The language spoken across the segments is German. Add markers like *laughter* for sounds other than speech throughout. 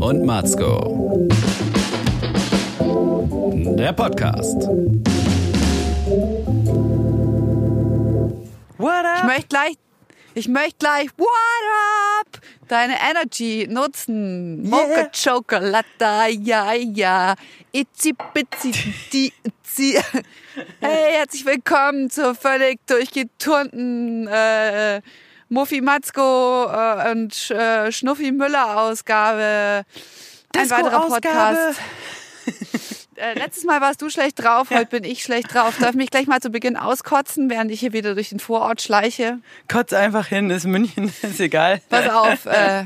und Matzko. Der Podcast. What Ich up? möchte gleich, ich möchte gleich, what up? Deine Energy nutzen. Mocha Chocolate, ja, ja. Itzi, bitzi, *laughs* di, itzi. Hey, herzlich willkommen zur völlig durchgeturnten äh, Muffi Matzko äh, und äh, Schnuffi Müller Ausgabe. Ein weiterer. Podcast. *laughs* Äh, letztes Mal warst du schlecht drauf, heute bin ich schlecht drauf. Darf mich gleich mal zu Beginn auskotzen, während ich hier wieder durch den Vorort schleiche? Kotz einfach hin, ist München, *laughs* ist egal. Pass auf, äh,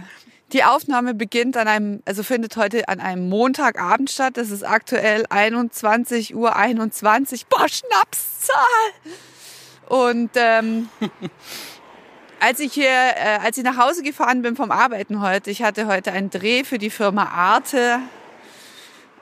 die Aufnahme beginnt an einem, also findet heute an einem Montagabend statt. Das ist aktuell 21 Uhr 21. Boah, Schnapszahl! Und ähm, *laughs* als ich hier, äh, als ich nach Hause gefahren bin vom Arbeiten heute, ich hatte heute einen Dreh für die Firma Arte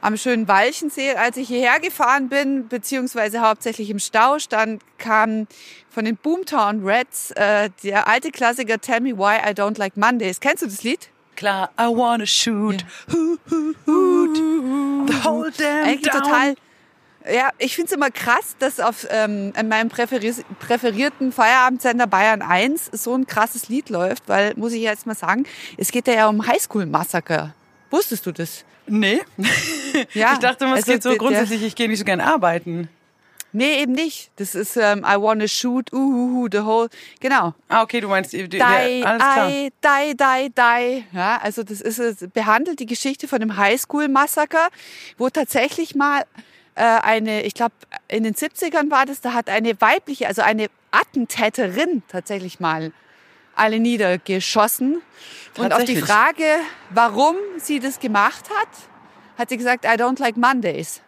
am schönen Walchensee. Als ich hierher gefahren bin, beziehungsweise hauptsächlich im Stau stand, kam von den Boomtown Reds äh, der alte Klassiker Tell Me Why I Don't Like Mondays. Kennst du das Lied? Klar, I wanna shoot. Hu, hu, hut. The whole damn Eigentlich down. total. Ja, ich find's immer krass, dass auf ähm, in meinem präferi- präferierten Feierabendsender Bayern 1 so ein krasses Lied läuft, weil, muss ich jetzt mal sagen, es geht ja um Highschool-Massaker. Wusstest du das? Nee. *laughs* Ja, ich dachte immer, es also geht so der- grundsätzlich, ich gehe nicht so gern arbeiten. Nee, eben nicht. Das ist ähm, I wanna shoot, uhuhu, the whole. Genau. Ah, okay, du meinst, die, die, Die, alles klar. I, die, die, die. Ja, also das ist es behandelt die Geschichte von dem Highschool-Massaker, wo tatsächlich mal eine, ich glaube in den 70ern war das, da hat eine weibliche, also eine Attentäterin tatsächlich mal alle niedergeschossen. Und auf die? Frage, warum sie das gemacht hat, hat sie gesagt, I don't like Mondays.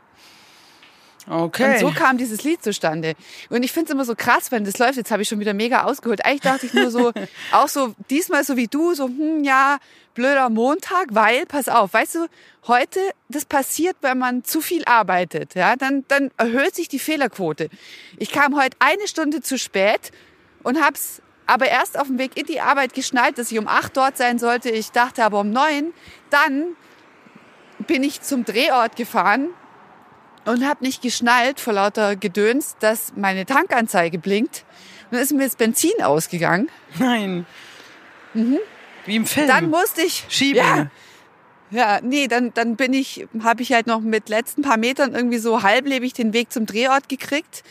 Okay. Und so kam dieses Lied zustande. Und ich finde es immer so krass, wenn das läuft. Jetzt habe ich schon wieder mega ausgeholt. Eigentlich dachte ich nur so, *laughs* auch so diesmal so wie du, so, hm, ja, blöder Montag, weil, pass auf, weißt du, heute, das passiert, wenn man zu viel arbeitet, ja, dann, dann erhöht sich die Fehlerquote. Ich kam heute eine Stunde zu spät und hab's aber erst auf dem Weg in die Arbeit geschnallt, dass ich um acht dort sein sollte. Ich dachte aber um neun. Dann bin ich zum Drehort gefahren und habe nicht geschnallt vor lauter Gedöns, dass meine Tankanzeige blinkt. Und dann ist mir das Benzin ausgegangen. Nein. Wie im Film. Dann musste ich Schieben. Ja, ja, nee, dann dann bin ich, habe ich halt noch mit letzten paar Metern irgendwie so halblebig den Weg zum Drehort gekriegt.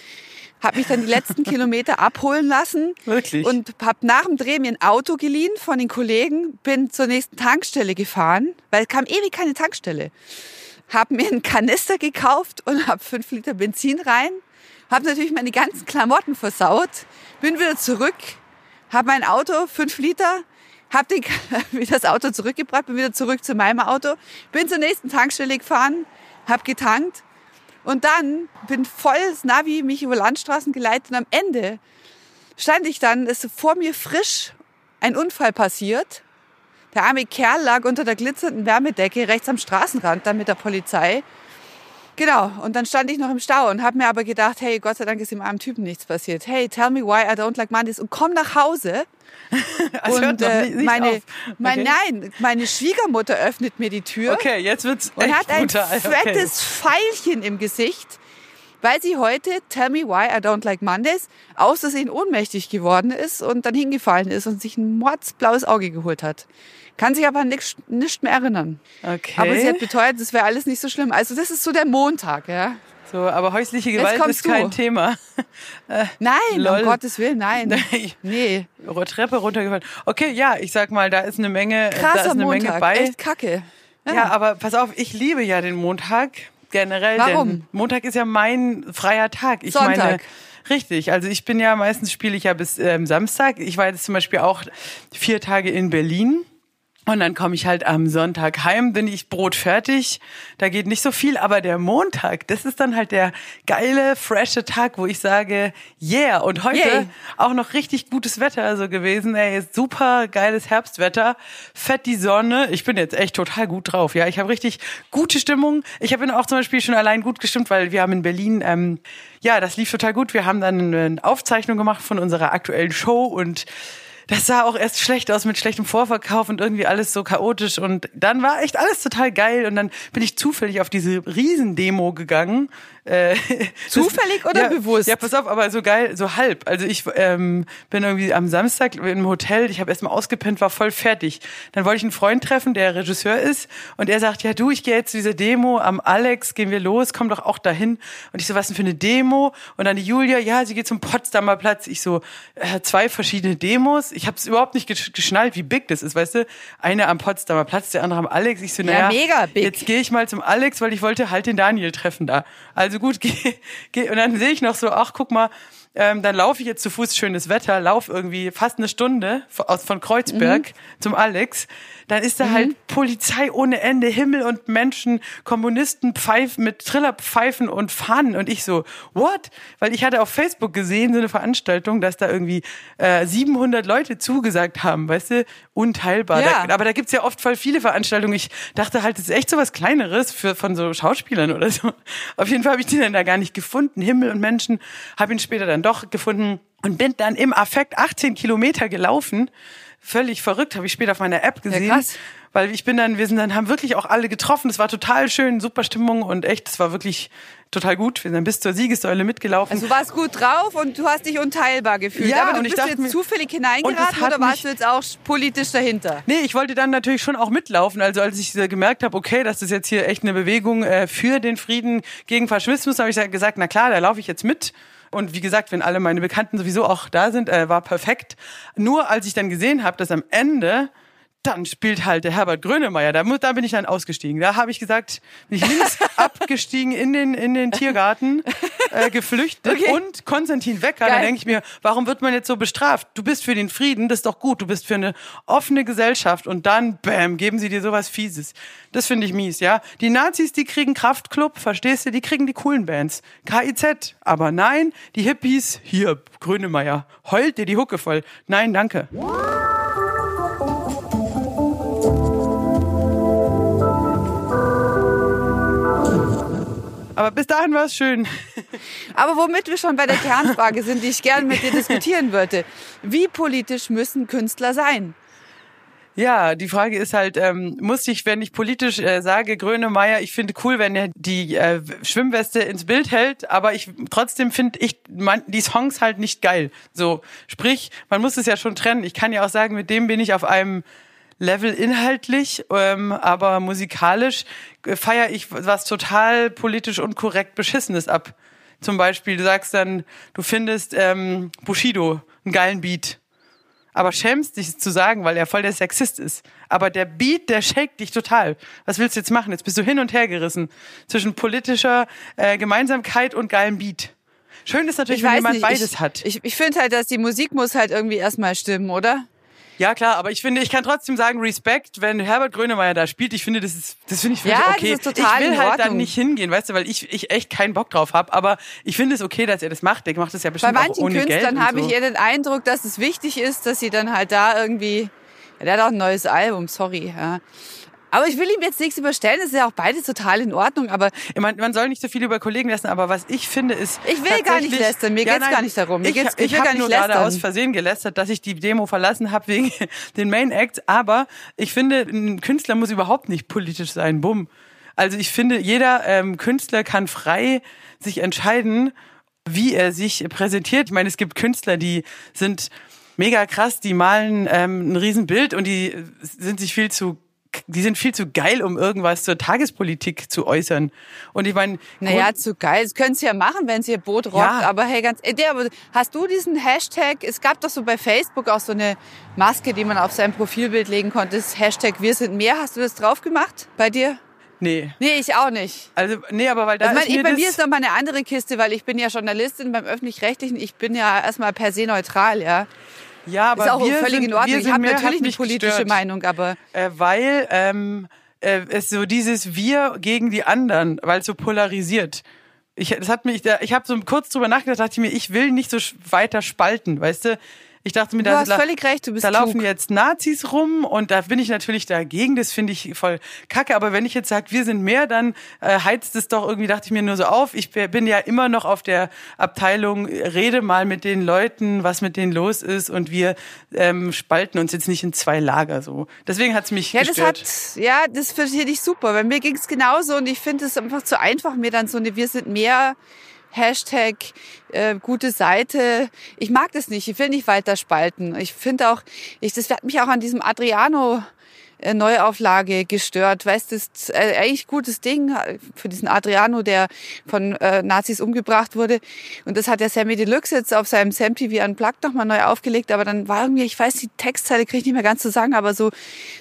Habe mich dann die letzten *laughs* Kilometer abholen lassen Wirklich? und habe nach dem Dreh mir ein Auto geliehen von den Kollegen, bin zur nächsten Tankstelle gefahren, weil kam ewig keine Tankstelle. Hab mir einen Kanister gekauft und hab fünf Liter Benzin rein. Hab natürlich meine ganzen Klamotten versaut. Bin wieder zurück, hab mein Auto, fünf Liter, hab den, *laughs* wieder das Auto zurückgebracht, bin wieder zurück zu meinem Auto, bin zur nächsten Tankstelle gefahren, hab getankt und dann bin voll das Navi mich über Landstraßen geleitet und am Ende stand ich dann, ist vor mir frisch ein Unfall passiert. Der arme Kerl lag unter der glitzernden Wärmedecke rechts am Straßenrand dann mit der Polizei. Genau, und dann stand ich noch im Stau und habe mir aber gedacht, hey, Gott sei Dank ist dem armen Typen nichts passiert. Hey, tell me why I don't like Mondays und komm nach Hause. *laughs* Hört und noch äh, nicht, nicht meine, auf. mein, Okay. nein, meine Schwiegermutter öffnet mir die Tür Okay, jetzt wird's und echt hat ein brutal. fettes Pfeilchen im Gesicht, weil sie heute Tell Me Why I Don't Like Mondays aus Versehen ohnmächtig geworden ist und dann hingefallen ist und sich ein mordsblaues Auge geholt hat. Kann sich aber nicht, nicht mehr erinnern. Okay. Aber sie hat beteuert, es wäre alles nicht so schlimm. Also das ist so der Montag, ja. so, aber häusliche Gewalt ist kein du. Thema. *laughs* Nein, Lol. um Gottes Willen, nein. Nein. *laughs* Nee, Treppe runtergefallen. Okay, ja, ich sag mal, da ist eine Menge, da ist krasser eine Menge Montag, bei. echt kacke. Ja. aber pass auf, ich liebe ja den Montag generell. Warum? Denn Montag ist ja mein freier Tag. Ich Sonntag. meine, richtig. Also ich bin ja meistens spiele ich ja bis ähm, Samstag. Ich war jetzt zum Beispiel auch vier Tage in Berlin. Und dann komme ich halt am Sonntag heim, bin ich Brot fertig. Da geht nicht so viel, aber der Montag, das ist dann halt der geile, frische Tag, wo ich sage, yeah. Und heute Yay. auch noch richtig gutes Wetter so gewesen. Ey, super geiles Herbstwetter, fett die Sonne. Ich bin jetzt echt total gut drauf. Ja, ich habe richtig gute Stimmung. Ich bin auch zum Beispiel schon allein gut gestimmt, weil wir haben in Berlin, ähm, ja, das lief total gut. Wir haben dann eine Aufzeichnung gemacht von unserer aktuellen Show und das sah auch erst schlecht aus mit schlechtem Vorverkauf und irgendwie alles so chaotisch und dann war echt alles total geil und dann bin ich zufällig auf diese Riesendemo gegangen. Äh, *laughs* Zufällig oder ja, bewusst? Ja, pass auf, aber so geil, so halb. Also ich ähm, bin irgendwie am Samstag im Hotel, ich habe erstmal ausgepennt, war voll fertig. Dann wollte ich einen Freund treffen, der Regisseur ist und er sagt, ja du, ich gehe jetzt zu dieser Demo am Alex, gehen wir los, komm doch auch dahin. Und ich so, was denn für eine Demo? Und dann die Julia, ja, sie geht zum Potsdamer Platz. Ich so, äh, zwei verschiedene Demos. Ich habe es überhaupt nicht geschnallt, wie big das ist, weißt du? Eine am Potsdamer Platz, der andere am Alex. Ich so, naja, mega big. jetzt gehe ich mal zum Alex, weil ich wollte halt den Daniel treffen da. Also gut, *laughs* geh, geh. und dann sehe ich noch so, ach guck mal, ähm, dann laufe ich jetzt zu Fuß, schönes Wetter, lauf irgendwie fast eine Stunde aus von Kreuzberg Mhm. zum Alex. Dann ist da halt Polizei ohne Ende, Himmel und Menschen, Kommunisten pfeifen mit Trillerpfeifen und Fahnen und ich so, what? Weil ich hatte auf Facebook gesehen, so eine Veranstaltung, dass da irgendwie äh, 700 Leute zugesagt haben, weißt du, unteilbar. Ja. Da, aber da gibt's ja oft voll viele Veranstaltungen. Ich dachte halt, das ist echt so was Kleineres für, von so Schauspielern oder so. Auf jeden Fall habe ich den dann da gar nicht gefunden. Himmel und Menschen, habe ihn später dann doch gefunden und bin dann im Affekt 18 Kilometer gelaufen. Völlig verrückt, habe ich später auf meiner App gesehen. krass. Weil ich bin dann, wir sind dann, haben wirklich auch alle getroffen. Es war total schön, super Stimmung und echt, es war wirklich total gut. Wir sind dann bis zur Siegessäule mitgelaufen. Also du warst gut drauf und du hast dich unteilbar gefühlt. Ja, aber du und ich bist dachte jetzt zufällig hineingeraten oder warst du jetzt auch politisch dahinter? Nee, ich wollte dann natürlich schon auch mitlaufen. Also als ich äh, gemerkt habe, okay, das ist jetzt hier echt eine Bewegung äh, für den Frieden gegen Faschismus, habe ich sa- gesagt, na klar, da laufe ich jetzt mit. Und wie gesagt, wenn alle meine Bekannten sowieso auch da sind, äh, war perfekt. Nur als ich dann gesehen habe, dass am Ende dann spielt halt der Herbert Grönemeyer. Da, da bin ich dann ausgestiegen. Da habe ich gesagt, bin ich links *laughs* abgestiegen in den, in den Tiergarten, äh, geflüchtet Okay. und Konstantin Wecker. Da Geil. denke ich mir, warum wird man jetzt so bestraft? Du bist für den Frieden, das ist doch gut. Du bist für eine offene Gesellschaft und dann, bam, geben sie dir sowas Fieses. Das finde ich mies, ja. Die Nazis, die kriegen Kraftclub, verstehst du? Die kriegen die coolen Bands. KIZ. Aber nein, die Hippies, hier, Grönemeyer, heult dir die Hucke voll. Nein, danke. Aber bis dahin war es schön. *laughs* Aber womit wir schon bei der Kernfrage sind, die ich gerne mit dir diskutieren würde. Wie politisch müssen Künstler sein? Ja, die Frage ist halt, ähm, muss ich, wenn ich politisch äh, sage, Grönemeyer, ich finde cool, wenn er die äh, Schwimmweste ins Bild hält, aber ich trotzdem finde ich man, die Songs halt nicht geil. So, sprich, man muss es ja schon trennen. Ich kann ja auch sagen, mit dem bin ich auf einem Level inhaltlich, ähm, aber musikalisch äh, feiere ich was total politisch unkorrekt Beschissenes ab. Zum Beispiel, du sagst dann, du findest ähm, Bushido einen geilen Beat aber schämst dich zu sagen, weil er voll der Sexist ist. Aber der Beat, der shakt dich total. Was willst du jetzt machen? Jetzt bist du hin und her gerissen zwischen politischer äh, Gemeinsamkeit und geilem Beat. Schön ist natürlich, wenn jemand beides ich, hat. Ich, ich finde halt, dass die Musik muss halt irgendwie erstmal stimmen, oder? Ja klar, aber ich finde, ich kann trotzdem sagen, Respekt, wenn Herbert Grönemeyer da spielt. Ich finde, das ist, das finde ich völlig Ja, das okay. ist total ich will halt dann nicht hingehen, weißt du, weil ich, ich echt keinen Bock drauf habe. Aber ich finde es okay, dass er das macht. Der macht das ja Bei bestimmt auch manchen ohne Geld. Künstlern habe so. ich eher den Eindruck, dass es wichtig ist, dass sie dann halt da irgendwie. Ja, der hat auch ein neues Album, sorry. Ja. Aber ich will ihm jetzt nichts überstellen, das ist ja auch beides total in Ordnung. Aber Man, man soll nicht so viel über Kollegen lästern, aber was ich finde ist. Ich will gar nicht lästern, mir geht's nein, gar nicht darum. Mir ich geht's- ich, ich will gar nicht nur gerade lästern. aus Versehen gelästert, dass ich die Demo verlassen habe wegen *laughs* den Main Acts. Aber ich finde, ein Künstler muss überhaupt nicht politisch sein. Bumm. Also ich finde, jeder ähm, Künstler kann frei sich entscheiden, wie er sich präsentiert. Ich meine, es gibt Künstler, die sind mega krass, die malen ähm, ein Riesenbild und die sind sich viel zu die sind viel zu geil, um irgendwas zur Tagespolitik zu äußern. Und ich meine, naja, zu geil. Das können sie ja machen, wenn sie ihr Boot rockt. Ja. Aber hey, ganz, äh, der, aber hast du diesen Hashtag? Es gab doch so bei Facebook auch so eine Maske, die man auf sein Profilbild legen konnte. Das Hashtag Wir sind mehr. Hast du das drauf gemacht bei dir? nee. Nee, ich auch nicht. Also, nee, aber weil da Also mein, ist mir bei mir ist noch mal eine andere Kiste, weil ich bin ja Journalistin beim Öffentlich-Rechtlichen. Ich bin ja erstmal per se neutral, ja. Ja, aber ist auch wir völlig sind, in Ordnung. Wir Ich habe natürlich eine politische gestört, Meinung, aber Äh, weil ähm, äh, es so dieses Wir gegen die anderen, weil es so polarisiert. Ich, das hat mich, da- ich habe so kurz drüber nachgedacht, dachte ich mir, ich will nicht so weiter spalten, weißt du? Ich dachte mir, Du da, hast völlig recht, du bist da laufen jetzt Nazis rum und da bin ich natürlich dagegen. Das finde ich voll kacke. Aber wenn ich jetzt sage, wir sind mehr, dann äh, heizt es doch irgendwie, dachte ich mir nur so auf. Ich bin ja immer noch auf der Abteilung, rede mal mit den Leuten, was mit denen los ist und wir ähm, spalten uns jetzt nicht in zwei Lager so. Deswegen hat's mich Ja, das gestört. hat, ja, das verstehe ich super. Bei mir ging's genauso und ich finde es einfach zu einfach, mir dann so eine Wir sind mehr Hashtag äh, gute Seite. Ich mag das nicht. Ich will nicht weiter spalten. Ich finde auch, ich, das hat mich auch an diesem Adriano Neuauflage gestört. Weißt du, ist äh, eigentlich gutes Ding äh, für diesen Adriano, der von äh, Nazis umgebracht wurde. Und das hat der Sammy Deluxe jetzt auf seinem Sam TV Unplugged nochmal neu aufgelegt. Aber dann war irgendwie, ich weiß, die Textzeile kriege ich nicht mehr ganz zu sagen, aber so,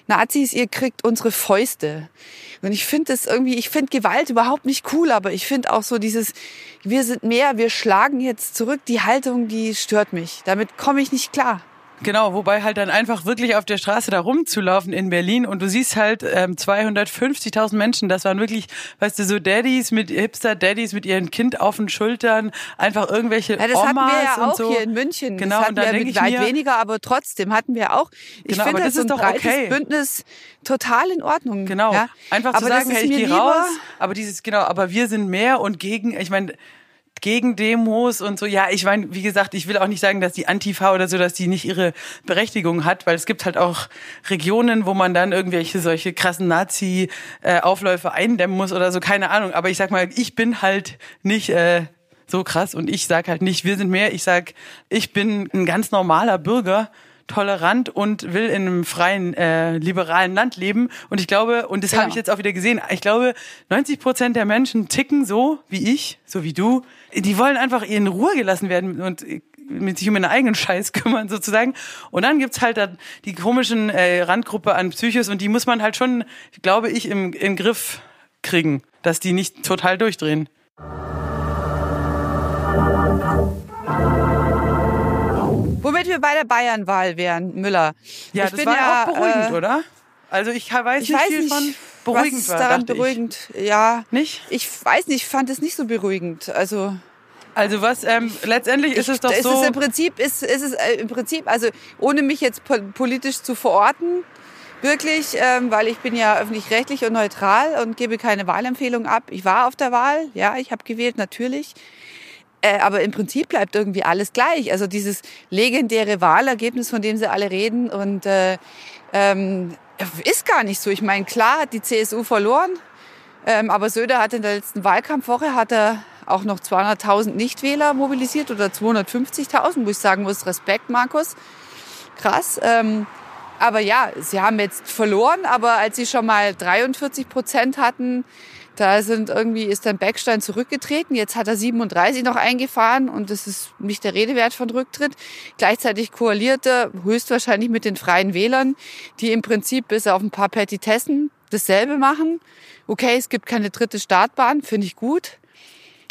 Nazis, ihr kriegt unsere Fäuste. Und ich finde das irgendwie, ich finde Gewalt überhaupt nicht cool, aber ich finde auch so dieses, wir sind mehr, wir schlagen jetzt zurück, die Haltung, die stört mich. Damit komme ich nicht klar. Genau, wobei halt dann einfach wirklich auf der Straße da rumzulaufen in Berlin und du siehst halt ähm, 250.000 Menschen, das waren wirklich, weißt du, so Daddys mit Hipster-Daddys mit ihren Kind auf den Schultern, einfach irgendwelche Ja, das Omas hatten wir ja und auch so. hier in München. Genau, das hatten und dann wir mit ich weit mir- weniger, aber trotzdem hatten wir auch. Ich Genau, finde das das so ein ist doch breites okay. Bündnis total in Ordnung. Genau, Ja? einfach aber zu sagen, ist hey, ich gehe raus, aber dieses, genau, aber wir sind mehr und gegen, ich meine, gegen Demos und so. Ja, ich meine, wie gesagt, ich will auch nicht sagen, dass die Antifa oder so, dass die nicht ihre Berechtigung hat, weil es gibt halt auch Regionen, wo man dann irgendwelche solche krassen Nazi-Aufläufe eindämmen muss oder so, keine Ahnung. Aber ich sag mal, ich bin halt nicht äh, so krass und ich sag halt nicht, wir sind mehr. Ich sag, ich bin ein ganz normaler Bürger tolerant und will in einem freien, äh, liberalen Land leben. Und ich glaube, und das Genau. habe ich jetzt auch wieder gesehen, ich glaube, 90 Prozent der Menschen ticken so wie ich, so wie du. Die wollen einfach in Ruhe gelassen werden und mit sich um ihren eigenen Scheiß *laughs* kümmern sozusagen. Und dann gibt's halt da die komischen äh, Randgruppe an Psychos und die muss man halt schon, glaube ich, im, im Griff kriegen, dass die nicht total durchdrehen. Wir bei der Bayernwahl wären, Müller. Ja, ich das bin war ja, auch beruhigend, äh, oder? Also ich weiß Ich nicht weiß viel nicht, von beruhigend was war, daran dachte ich. beruhigend. Ja, Nicht? ich weiß nicht, ich fand es nicht so beruhigend. Also Also was, ähm, letztendlich ist es doch ist so. es im Prinzip ist, ist es äh, im Prinzip also ohne mich jetzt po- politisch zu verorten wirklich ähm, weil ich bin ja öffentlich-rechtlich und neutral und gebe keine Wahlempfehlung ab ich war auf der Wahl ja ich habe gewählt natürlich äh, aber im Prinzip bleibt irgendwie alles gleich also dieses legendäre Wahlergebnis von dem sie alle reden und äh, ähm, ist gar nicht so ich meine klar hat die CSU verloren ähm, aber Söder hat in der letzten Wahlkampfwoche hat er auch noch 200.000 Nichtwähler mobilisiert oder 250.000, wo ich sagen muss, Respekt, Markus. Krass. Ähm, aber ja, sie haben jetzt verloren, aber als sie schon mal 43 Prozent hatten, da sind irgendwie, ist dann Beckstein zurückgetreten. Jetzt hat er 37 noch eingefahren und das ist nicht der Rede wert von Rücktritt. Gleichzeitig koaliert er höchstwahrscheinlich mit den Freien Wählern, die im Prinzip bis auf ein paar Petitessen dasselbe machen. Okay, es gibt keine dritte Startbahn, finde ich gut.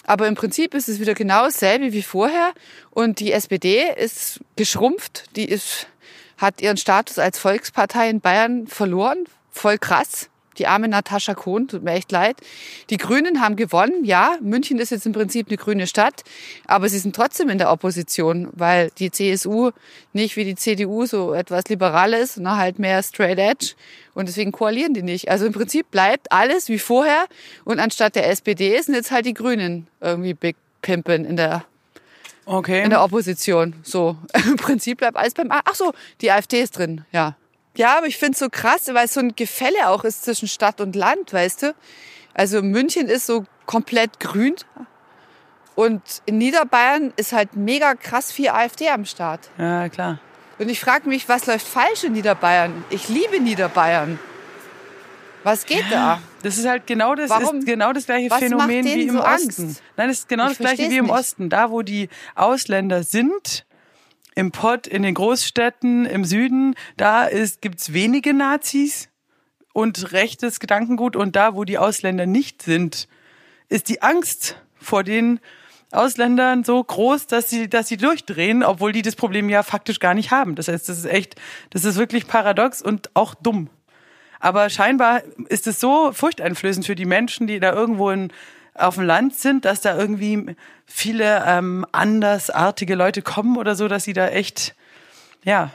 Aber im Prinzip ist es wieder genau dasselbe wie vorher. Und die SPD ist geschrumpft. Die ist, hat ihren Status als Volkspartei in Bayern verloren. Voll krass. Die arme Natascha Kohn, tut mir echt leid. Die Grünen haben gewonnen. Ja, München ist jetzt im Prinzip eine grüne Stadt. Aber sie sind trotzdem in der Opposition, weil die CSU nicht wie die CDU so etwas liberal ist, sondern halt mehr straight edge. Und deswegen koalieren die nicht. Also im Prinzip bleibt alles wie vorher. Und anstatt der SPD sind jetzt halt die Grünen irgendwie Big Pimpen in der, okay. in der Opposition. So, *laughs* im Prinzip bleibt alles beim, ach so, die AfD ist drin, ja. Ja, aber ich finde es so krass, weil es so ein Gefälle auch ist zwischen Stadt und Land, weißt du? Also München ist so komplett grün. Und in Niederbayern ist halt mega krass viel AfD am Start. ja, klar. Und ich frage mich, was läuft falsch in Niederbayern? Ich liebe Niederbayern. Was geht da? Das ist halt genau das, Warum? ist genau das gleiche Was Phänomen wie im so Osten. Angst? Nein, das ist genau Ich das gleiche wie im nicht. Osten. Da, wo die Ausländer sind, im Pott, in den Großstädten, im Süden, da ist, gibt's wenige Nazis und rechtes Gedankengut. Und da, wo die Ausländer nicht sind, ist die Angst vor den Ausländern so groß, dass sie, dass sie durchdrehen, obwohl die das Problem ja faktisch gar nicht haben. Das heißt, das ist echt, das ist wirklich paradox und auch dumm. Aber scheinbar ist es so furchteinflößend für die Menschen, die da irgendwo in, auf dem Land sind, dass da irgendwie viele ähm, andersartige Leute kommen oder so, dass sie da echt Ja,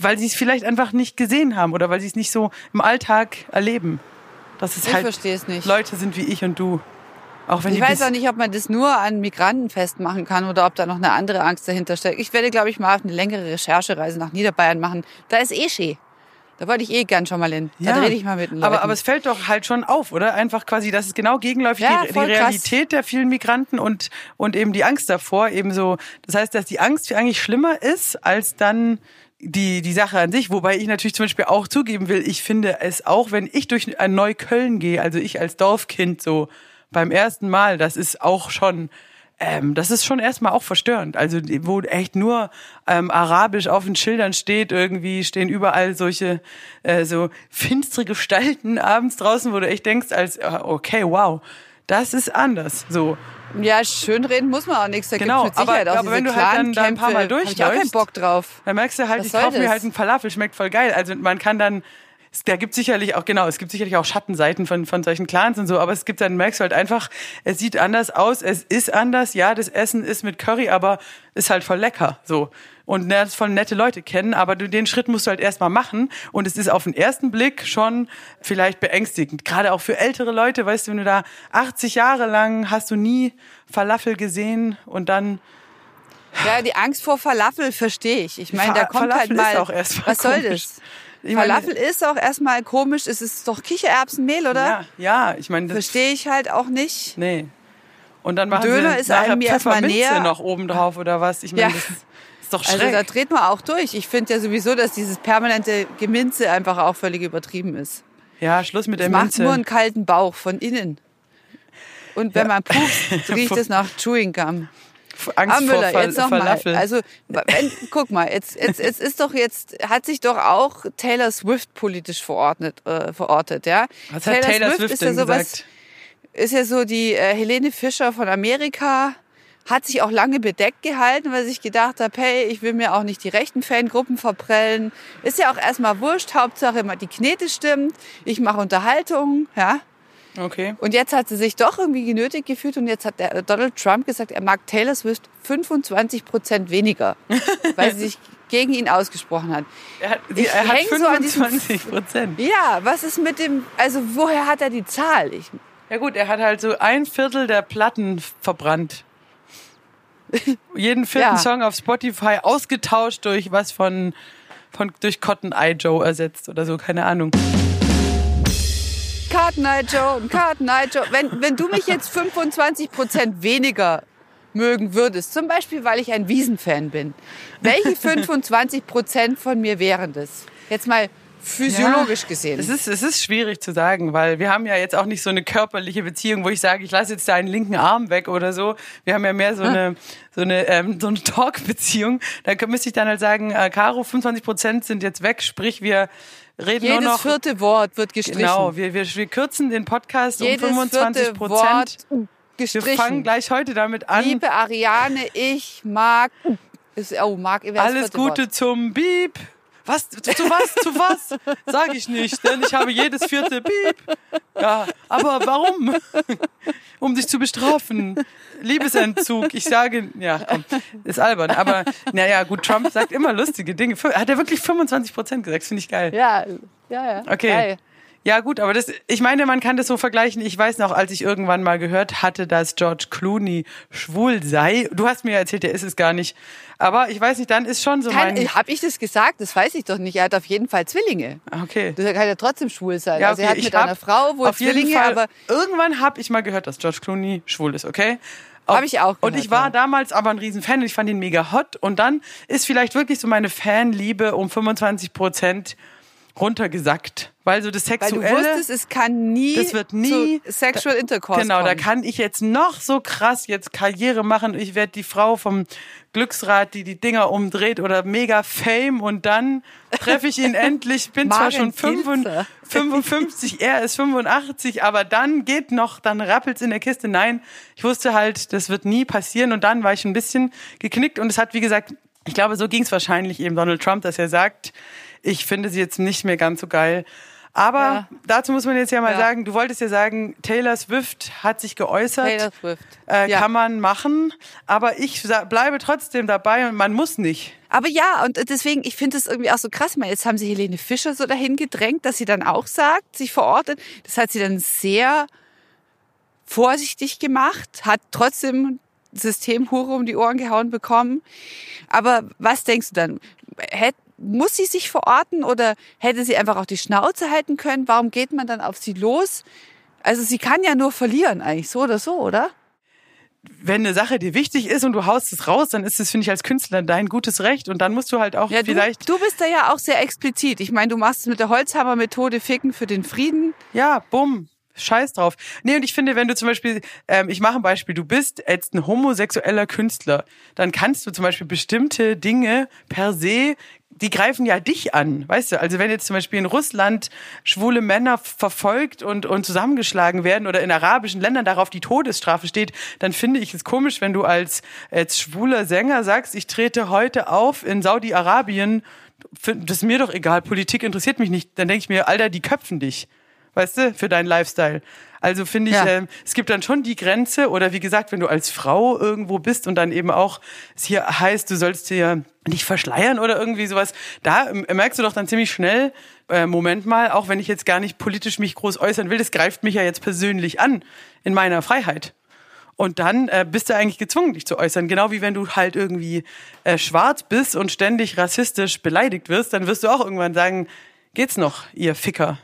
weil sie es vielleicht einfach nicht gesehen haben oder weil sie es nicht so im Alltag erleben. Dass es Ich halt verstehe es nicht. Leute sind wie ich und du. Auch wenn Ich weiß auch nicht, ob man das nur an Migranten festmachen kann oder ob da noch eine andere Angst dahinter steckt. Ich werde, glaube ich, mal eine längere Recherchereise nach Niederbayern machen. Da ist eh schön. Da wollte ich eh gern schon mal hin. Da rede ich mal mit den Leuten. Aber, aber es fällt doch halt schon auf, oder? Einfach quasi, das ist genau gegenläufig Ja, die, die voll krass. Realität der vielen Migranten und, und eben die Angst davor. Eben so, das heißt, dass die Angst eigentlich schlimmer ist als dann die, die Sache an sich. Wobei ich natürlich zum Beispiel auch zugeben will, ich finde es auch, wenn ich durch ein Neukölln gehe, also ich als Dorfkind so beim ersten Mal, das ist auch schon ähm, das ist schon erstmal auch verstörend. Also wo echt nur ähm, Arabisch auf den Schildern steht, irgendwie stehen überall solche äh, so finstere Gestalten abends draußen, wo du echt denkst, als äh, okay, wow, das ist anders. So ja, schönreden muss man auch nichts. Da Genau, gibt's mit Sicherheit aber- auch aber wenn du halt dann da ein paar Mal Clan-Kämpfe. Hab ich auch keinen durchläufst- Bock drauf. dann merkst du halt, Was ich kaufe mir halt einen Falafel, schmeckt voll geil. Also man kann dann da gibt sicherlich auch, genau, es gibt sicherlich auch Schattenseiten von, von solchen Clans und so, aber es gibt dann, merkst du halt einfach, es sieht anders aus, es ist anders, ja, das Essen ist mit Curry, aber ist halt voll lecker, so. Und ne, das voll nette Leute kennen, aber du, den Schritt musst du halt erstmal machen und es ist auf den ersten Blick schon vielleicht beängstigend. Gerade auch für ältere Leute, weißt du, wenn du da 80 Jahre lang hast du nie Falafel gesehen und dann Ja, die Angst vor Falafel verstehe ich. Ich meine, da kommt Falafel halt mal. was soll komisch. das? Ich meine- Falafel ist auch erstmal komisch. Es ist doch Kichererbsenmehl, oder? Ja, ja, ich meine, das Verstehe ich halt auch nicht. Nee. Und dann machen Döner sie ist einem erstmal näher. noch oben drauf oder was? Ich meine, Ja. das ist doch Also da dreht man auch durch. Ich finde ja sowieso, dass dieses permanente Geminze einfach auch völlig übertrieben ist. ja, Schluss mit der macht Minze. nur einen kalten Bauch von innen. Und wenn man pupst, *laughs* riecht es nach Chewing Gum. Angst Ah, Müller, vor Fal jetzt noch mal. Falafel. Also, wenn, *laughs* guck mal, jetzt, jetzt, jetzt ist doch jetzt, hat sich doch auch Taylor Swift politisch verordnet, äh, verortet, ja? was hat Taylor Swift ist ja denn sowas, gesagt? ist ja so die äh, Helene Fischer von Amerika, hat sich auch lange bedeckt gehalten, weil sich gedacht hat, hey, ich will mir auch nicht die rechten Fangruppen verprellen. Ist ja auch erstmal wurscht, Hauptsache immer die Knete stimmt, ich mache Unterhaltung, ja? Okay. Und jetzt hat sie sich doch irgendwie genötigt gefühlt und jetzt hat der Donald Trump gesagt, er mag Taylor Swift 25 Prozent weniger, *laughs* weil sie sich gegen ihn ausgesprochen hat. Er hat, er hat häng so an diesem- 25 Prozent. *laughs* Ja, was ist mit dem, also woher hat er die Zahl? Ich, Ja gut, er hat halt so ein Viertel der Platten verbrannt. *laughs* Jeden vierten Ja. Song auf Spotify ausgetauscht durch was von, von durch Cotton Eye Joe ersetzt oder so, keine Ahnung. Cotton Eye Joe und Cotton Eye Joe. Wenn, wenn du mich jetzt 25 Prozent weniger mögen würdest, zum Beispiel, weil ich ein Wiesenfan bin, welche 25 Prozent von mir wären das? Jetzt mal physiologisch gesehen. Es ist, es ist schwierig zu sagen, weil wir haben ja jetzt auch nicht so eine körperliche Beziehung, wo ich sage, ich lasse jetzt deinen linken Arm weg oder so. Wir haben ja mehr so eine, so eine, ähm, so eine Talk-Beziehung. Da müsste ich dann halt sagen, äh, Caro, 25 Prozent sind jetzt weg, sprich wir reden Jedes nur noch. vierte Wort wird gestrichen. Genau, wir, wir, wir kürzen den Podcast Jedes um 25 vierte Prozent. Wort Wir gestrichen. fangen gleich heute damit an. Liebe Ariane, ich mag. Ist, oh, mag Alles Gute Wort. zum Beep. Was? Zu, was? Zu was? Sag ich nicht, denn ich habe jedes vierte Beep. Ja, aber warum? *laughs* Um dich zu bestrafen. Liebesentzug. Ich sage, ja, komm, ist albern. Aber naja, gut, Trump sagt immer lustige Dinge. Hat er wirklich 25 Prozent gesagt? Finde ich geil. Ja, ja, ja. Okay. Geil. Ja, gut, aber das, ich meine, man kann das so vergleichen. Ich weiß noch, als ich irgendwann mal gehört hatte, dass George Clooney schwul sei. Du hast mir ja erzählt, er ist es gar nicht. Aber ich weiß nicht, dann ist schon so Kann, mein. hab ich das gesagt? Das weiß ich doch nicht. Er hat auf jeden Fall Zwillinge. Okay. Das kann ja trotzdem schwul sein. Ja, also er hat ich mit einer Frau wohl auf jeden Zwillinge, Fall, aber irgendwann habe ich mal gehört, dass George Clooney schwul ist, okay? Hab ich auch Und gehört, ich war ja. damals aber ein Riesenfan und ich fand ihn mega hot. Und dann ist vielleicht wirklich so meine Fanliebe um 25 Prozent runtergesackt. Weil so das weil du Sexuelle... wusstest, es kann nie, Das wird nie- Sexual Intercourse Genau, da kommen. kann ich jetzt noch so krass jetzt Karriere machen. Ich werde die Frau vom Glücksrad, die die Dinger umdreht oder mega Fame und dann treffe ich ihn *laughs* endlich. Bin zwar schon Pilzer. 55, er ist 85, aber dann geht noch, dann rappelt's in der Kiste. Nein, ich wusste halt, das wird nie passieren und dann war ich ein bisschen geknickt und es hat, wie gesagt, ich glaube, so ging's wahrscheinlich eben Donald Trump, dass er sagt, ich finde sie jetzt nicht mehr ganz so geil. Aber Ja. dazu muss man jetzt ja mal Ja. sagen, du wolltest ja sagen, Taylor Swift hat sich geäußert. Taylor Swift. Äh, Ja. Kann man machen, aber ich bleibe trotzdem dabei und man muss nicht. Aber ja, und deswegen, ich finde es irgendwie auch so krass. Meine, Jetzt haben sie Helene Fischer so dahin gedrängt, dass sie dann auch sagt, sich verortet. Das hat sie dann sehr vorsichtig gemacht, hat trotzdem Systemhure um die Ohren gehauen bekommen. Aber was denkst du dann? Hätt, muss sie sich verorten oder hätte sie einfach auch die Schnauze halten können? Warum geht man dann auf sie los? Also sie kann ja nur verlieren eigentlich, so oder so, oder? Wenn eine Sache dir wichtig ist und du haust es raus, dann ist es, finde ich, als Künstler dein gutes Recht und dann musst du halt auch Ja, vielleicht, du, du bist da ja auch sehr explizit. Ich meine, du machst es mit der Holzhammer-Methode Ficken für den Frieden. ja, bumm. Scheiß drauf. Nee, und ich finde, wenn du zum Beispiel, ähm, ich mache ein Beispiel, du bist jetzt ein homosexueller Künstler, dann kannst du zum Beispiel bestimmte Dinge per se, die greifen ja dich an, weißt du? Also wenn jetzt zum Beispiel in Russland schwule Männer verfolgt und, und zusammengeschlagen werden oder in arabischen Ländern darauf die Todesstrafe steht, dann finde ich es komisch, wenn du als, als schwuler Sänger sagst, ich trete heute auf in Saudi-Arabien, das ist mir doch egal, Politik interessiert mich nicht. Dann denke ich mir, Alter, die köpfen dich weißt du, für deinen Lifestyle. Also finde ich, Ja. ähm, es gibt dann schon die Grenze oder wie gesagt, wenn du als Frau irgendwo bist und dann eben auch es hier heißt, du sollst dir nicht verschleiern oder irgendwie sowas, da merkst du doch dann ziemlich schnell, äh, Moment mal, auch wenn ich jetzt gar nicht politisch mich groß äußern will, das greift mich ja jetzt persönlich an in meiner Freiheit. Und dann äh, bist du eigentlich gezwungen, dich zu äußern. Genau wie wenn du halt irgendwie äh, schwarz bist und ständig rassistisch beleidigt wirst, dann wirst du auch irgendwann sagen, geht's noch, ihr Ficker.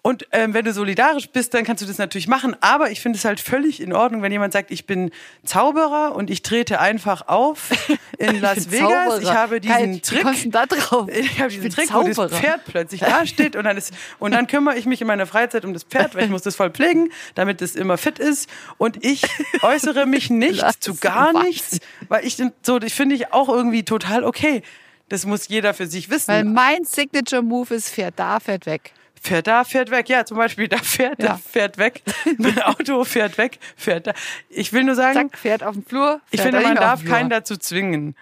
Und ähm, wenn du solidarisch bist, dann kannst du das natürlich machen. Aber ich finde es halt völlig in Ordnung, wenn jemand sagt, ich bin Zauberer und ich trete einfach auf *laughs* in Las Vegas. Zauberer. Ich habe diesen Geil, Wie Trick. da drauf? *laughs* Ich habe diesen bin Trick, wo das Zauberer. Pferd plötzlich da steht und dann ist, und dann kümmere ich mich in meiner Freizeit um das Pferd, weil ich muss das voll pflegen, damit es immer fit ist. Und ich äußere mich *laughs* nicht zu gar Wahnsinn. nichts, weil ich so, ich finde ich auch irgendwie total okay. Das muss jeder für sich wissen. Weil mein Signature Move ist, fährt da, fährt weg. Fährt da, fährt weg. Ja, zum Beispiel, *laughs* da fährt, Ja. da fährt weg. *laughs* Mein Auto fährt weg, fährt da. Ich will nur sagen, Zack, fährt auf dem Flur. ich fährt finde, da man darf keinen dazu zwingen.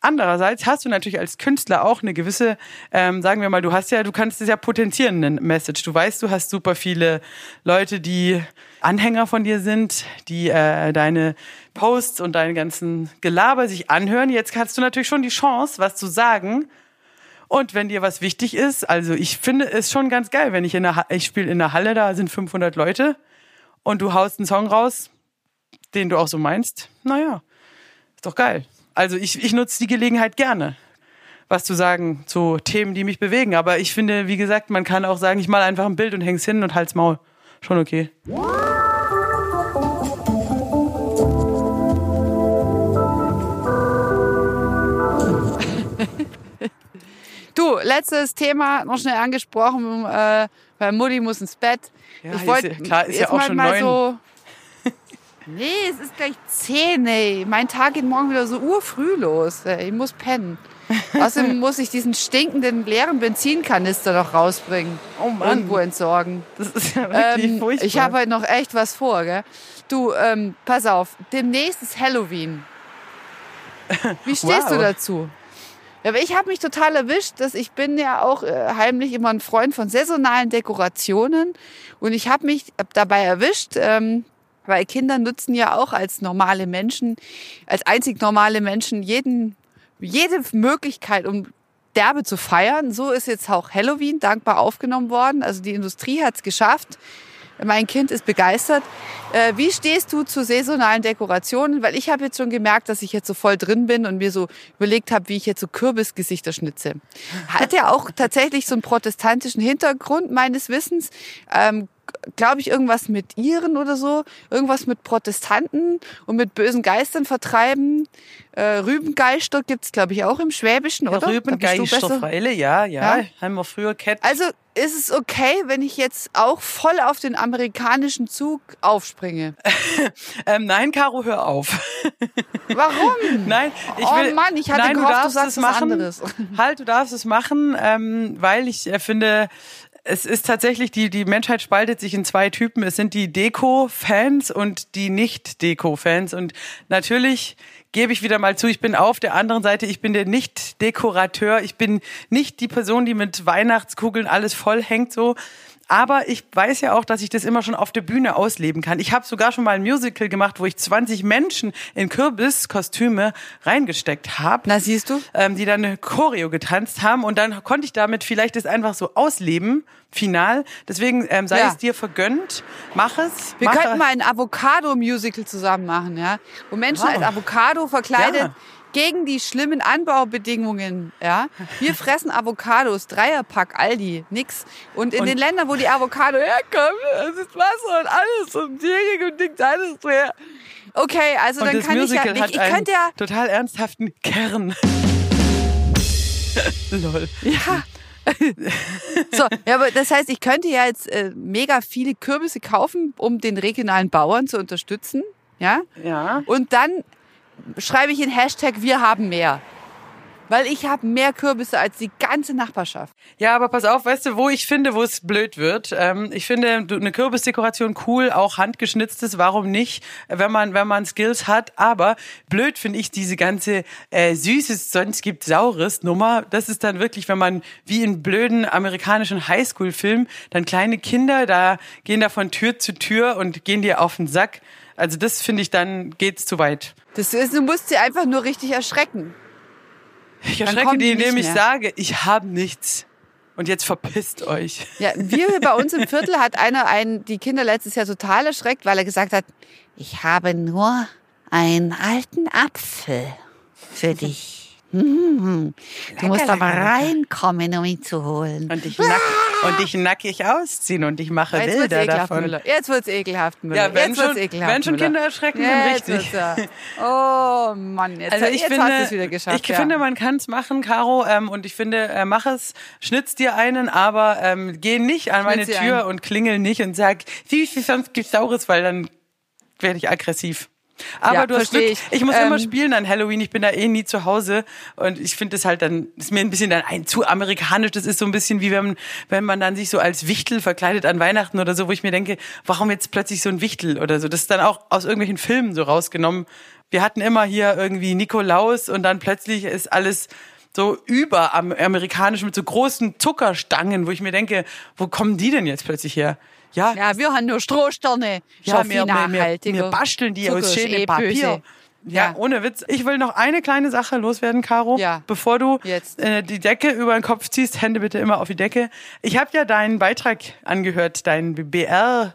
Andererseits hast du natürlich als Künstler auch eine gewisse, ähm, sagen wir mal, du hast ja, du kannst es ja potenzieren, eine Message. Du weißt, du hast super viele Leute, die Anhänger von dir sind, die äh, deine Posts und deinen ganzen Gelaber sich anhören. Jetzt hast du natürlich schon die Chance, was zu sagen. Und wenn dir was wichtig ist, also ich finde es schon ganz geil, wenn ich in der, ich spiele in der Halle, da sind 500 Leute und du haust einen Song raus, den du auch so meinst. Naja, ist doch geil. Also ich, ich nutze die Gelegenheit gerne, was zu sagen zu Themen, die mich bewegen. Aber ich finde, wie gesagt, man kann auch sagen, ich mal einfach ein Bild und häng's hin und halt's Maul. Schon okay. Du, letztes Thema noch schnell angesprochen, äh, weil Mutti muss ins Bett. Ja, ich ist wollte ja- klar, ist ja auch mal, schon mal neun. so. *laughs* Nee, es ist gleich zehn, ey. Mein Tag geht morgen wieder so urfrüh los. Ey. Ich muss pennen. Außerdem *laughs* muss ich diesen stinkenden leeren Benzinkanister noch rausbringen. Oh Mann. Irgendwo entsorgen. Das ist ja wirklich Ähm, furchtbar. ich habe heute noch echt was vor, gell? Du, ähm, pass auf, demnächst ist Halloween. Wie stehst Wow. du dazu? Aber ich habe mich total erwischt, dass ich bin ja auch äh, heimlich immer ein Freund von saisonalen Dekorationen und ich habe mich dabei erwischt, ähm, weil Kinder nutzen ja auch als normale Menschen, als einzig normale Menschen jeden, jede Möglichkeit, um derbe zu feiern. So ist jetzt auch Halloween dankbar aufgenommen worden. Also die Industrie hat es geschafft. Mein Kind ist begeistert. Äh, wie stehst du zu saisonalen Dekorationen? Weil ich habe jetzt schon gemerkt, dass ich jetzt so voll drin bin und mir so überlegt habe, wie ich jetzt so Kürbisgesichter schnitze. Hat ja auch tatsächlich so einen protestantischen Hintergrund meines Wissens. Ähm, glaube ich, irgendwas mit Iren oder so, irgendwas mit Protestanten und mit bösen Geistern vertreiben. Äh, Rübengeister gibt's glaube ich, auch im Schwäbischen, ja, oder? Du Rübengeister. Freile, ja, ja, Ja? Haben wir früher Cat. Also ist es okay, wenn ich jetzt auch voll auf den amerikanischen Zug aufspringe? *laughs* Ähm, nein, Caro, hör auf. Warum? *laughs* Nein, ich Oh will. Mann, ich hatte nein, gehofft, du darfst sagst es was machen. anderes. *laughs* Halt, du darfst es machen, ähm, weil ich äh, finde, es ist tatsächlich, die, die Menschheit spaltet sich in zwei Typen. Es sind die Deko-Fans und die Nicht-Deko-Fans. Und natürlich gebe ich wieder mal zu, ich bin auf der anderen Seite, ich bin der Nicht-Dekorateur. Ich bin nicht die Person, die mit Weihnachtskugeln alles voll hängt so. Aber ich weiß ja auch, dass ich das immer schon auf der Bühne ausleben kann. Ich habe sogar schon mal ein Musical gemacht, wo ich 20 Menschen in Kürbiskostüme reingesteckt habe. Na, siehst du? Ähm, die dann eine Choreo getanzt haben. Und dann konnte ich damit vielleicht das einfach so ausleben, final. Deswegen ähm, sei Ja. es dir vergönnt. Mach es. Wir Mach könnten mal ein Avocado-Musical zusammen machen, ja? Wo Menschen Wow. als Avocado verkleidet Ja. Gegen die schlimmen Anbaubedingungen, ja? Wir fressen Avocados, Dreierpack, Aldi, nix. Und in Und- den Ländern, wo die Avocado herkommt, es ist Wasser und alles und Tierchen und nichts anderes mehr. Okay, also Und dann kann Musical ich ja, ich, ich könnte ja, total ernsthaften Kern. *laughs* Lol. ja. So, ja, aber das heißt, ich könnte ja jetzt äh, mega viele Kürbisse kaufen, um den regionalen Bauern zu unterstützen, ja? Ja. Und dann schreibe ich in Hashtag Wir haben mehr. Weil ich habe mehr Kürbisse als die ganze Nachbarschaft. Ja, aber pass auf, weißt du, wo ich finde, wo es blöd wird. Ähm, ich finde du- eine Kürbisdekoration cool, auch handgeschnitztes, warum nicht, wenn man wenn man Skills hat. Aber blöd finde ich diese ganze äh, süßes, sonst gibt saures Nummer. Das ist dann wirklich, wenn man wie in blöden amerikanischen Highschool-Filmen dann kleine Kinder da gehen da von Tür zu Tür und gehen dir auf den Sack. Also das finde ich dann geht's zu weit. Das ist, du musst sie einfach nur richtig erschrecken. Ich erschrecke die indem ich mehr. sage, ich habe nichts. Und jetzt verpisst euch. Ja, wir bei uns im Viertel hat einer einen, die Kinder letztes Jahr total erschreckt, weil er gesagt hat, ich habe nur einen alten Apfel für dich. *laughs* Hm, Du musst aber reinkommen, um ihn zu holen. Und dich, nack, und dich nackig ausziehen und ich mache Jetzt wird's Bilder ekelhaft, davon. Müller. Jetzt wird's ekelhaft, Müller. Ja, wenn jetzt wird's schon- ekelhaft, wenn schon. Kinder erschrecken, dann richtig. wird's ja. Oh Mann, jetzt, Also ich jetzt finde, hast du es wieder geschafft. ich ja. finde, man kann es machen, Caro, ähm, und ich finde, äh, mach es, schnitz dir einen, aber ähm, geh nicht an meine Schnitz dir Tür und klingel nicht und sag, wie viel sonst gibt's Saures, weil dann werde ich aggressiv. Aber Ja, du hast Glück. ich. Ich muss Ähm, immer spielen an Halloween. Ich bin da eh nie zu Hause und ich finde es halt dann ist mir ein bisschen dann ein zu amerikanisch. Das ist so ein bisschen wie wenn wenn man dann sich so als Wichtel verkleidet an Weihnachten oder so, wo ich mir denke, warum jetzt plötzlich so ein Wichtel oder so? Das ist dann auch aus irgendwelchen Filmen so rausgenommen. Wir hatten immer hier irgendwie Nikolaus und dann plötzlich ist alles so über am- amerikanisch mit so großen Zuckerstangen, wo ich mir denke, wo kommen die denn jetzt plötzlich her? Ja, Ja, wir haben nur Strohsterne. ja, wir, wir, wir, basteln die Zucker aus schönem eh Papier. Ja, Ja. ohne Witz. Ich will noch eine kleine Sache loswerden, Caro. Ja. Bevor du Jetzt. Äh, die Decke über den Kopf ziehst, Hände bitte immer auf die Decke. Ich habe ja deinen Beitrag angehört, dein BR.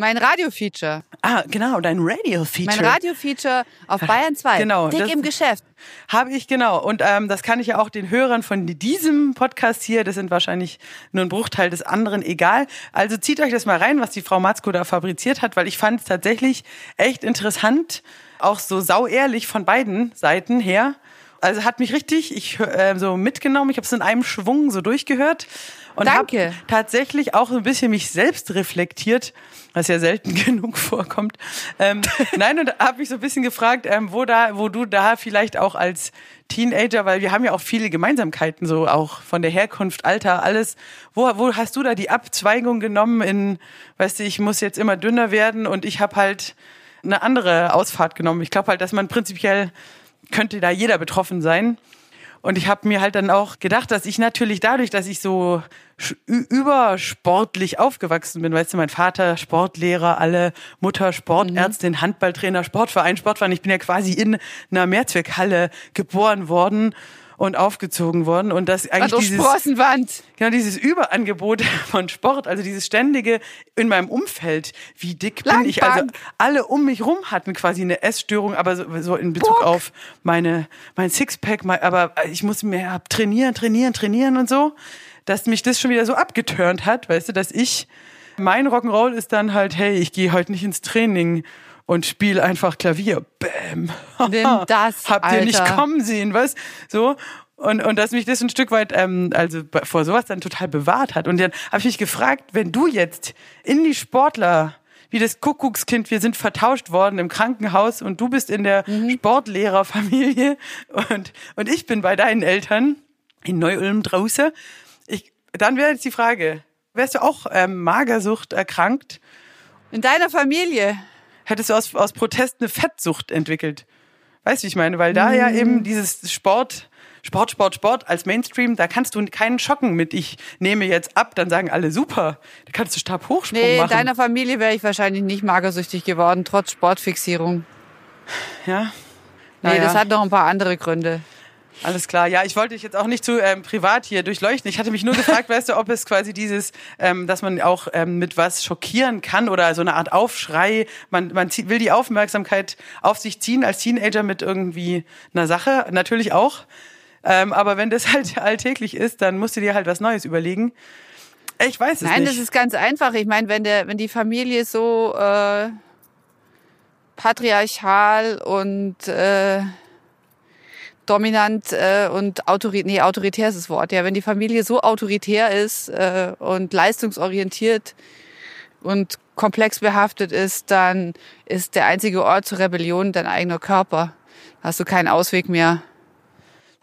Mein Radiofeature. Ah, genau, dein Radio-Feature. Mein Radiofeature auf Bayern 2. Genau, Dick im Geschäft. Habe ich, genau. Und ähm, das kann ich ja auch den Hörern von diesem Podcast hier, das sind wahrscheinlich nur ein Bruchteil des anderen, egal. Also zieht euch das mal rein, was die Frau Matzko da fabriziert hat, weil ich fand es tatsächlich echt interessant, auch so sauehrlich von beiden Seiten her. Also hat mich richtig ich äh, so mitgenommen. Ich habe es in einem Schwung so durchgehört und habe tatsächlich auch so ein bisschen mich selbst reflektiert, was ja selten *laughs* genug vorkommt. Ähm, nein, und habe mich so ein bisschen gefragt, ähm, wo da, wo du da vielleicht auch als Teenager, weil wir haben ja auch viele Gemeinsamkeiten, so auch von der Herkunft, Alter, alles. Wo, wo hast du da die Abzweigung genommen in, weißt du, ich muss jetzt immer dünner werden und ich habe halt eine andere Ausfahrt genommen. Ich glaube halt, dass man prinzipiell könnte da jeder betroffen sein. Und ich habe mir halt dann auch gedacht, dass ich natürlich dadurch, dass ich so übersportlich aufgewachsen bin, weißt du, mein Vater Sportlehrer, alle Mutter Sportärztin, Handballtrainer, Sportverein, Sportverein. Ich bin ja quasi in einer Mehrzweckhalle geboren worden und aufgezogen worden und das eigentlich der dieses Sprossenwand. Genau, dieses Überangebot *laughs* von Sport, also dieses ständige in meinem Umfeld, wie dick bin ich. Also Langbank. alle um mich rum hatten quasi eine Essstörung, aber so, so in Bezug Bock. auf meine, mein Sixpack, mein, aber ich muss mehr trainieren, trainieren, trainieren und so, dass mich das schon wieder so abgeturnt hat, weißt du, dass ich, mein Rock'n'Roll ist dann halt, hey, ich gehe heute nicht ins Training und spiele einfach Klavier. Bäm. Nimm *laughs* das, Habt ihr nicht Alter. kommen sehen, was? So. Und, und dass mich das ein Stück weit, ähm, also vor sowas dann total bewahrt hat. Und dann habe ich mich gefragt, wenn du jetzt in die Sportler, wie das Kuckuckskind, wir sind vertauscht worden im Krankenhaus und du bist in der Mhm. Sportlehrerfamilie *laughs* und, und ich bin bei deinen Eltern in Neu-Ulm draußen. Ich, dann wäre jetzt die Frage, wärst du auch ähm, Magersucht erkrankt? In deiner Familie. Hättest du aus, aus Protest eine Fettsucht entwickelt. Weißt du, wie ich meine? Weil da ja Mhm. eben dieses Sport Sport, Sport, Sport als Mainstream, da kannst du keinen schocken mit ich nehme jetzt ab, dann sagen alle super. Da kannst du Stabhochsprung Nee, in machen. deiner Familie wäre ich wahrscheinlich nicht magersüchtig geworden, trotz Sportfixierung. ja. Nee, Naja. das hat noch ein paar andere Gründe. Alles klar. Ja, ich wollte dich jetzt auch nicht zu ähm, privat hier durchleuchten. Ich hatte mich nur gefragt, *laughs* weißt du, ob es quasi dieses, ähm, dass man auch ähm, mit was schockieren kann oder so eine Art Aufschrei. Man, man zieht, will die Aufmerksamkeit auf sich ziehen als Teenager mit irgendwie einer Sache. Natürlich auch. Ähm, aber wenn das halt *laughs* alltäglich ist, dann musst du dir halt was Neues überlegen. Ich weiß es Nein, nicht. das ist ganz einfach. Ich meine, wenn der, wenn die Familie so äh, patriarchal und äh, dominant äh, und autoritär, nee, autoritär ist das Wort, ja, wenn die Familie so autoritär ist äh, und leistungsorientiert und komplex behaftet ist, dann ist der einzige Ort zur Rebellion dein eigener Körper. Da hast du keinen Ausweg mehr.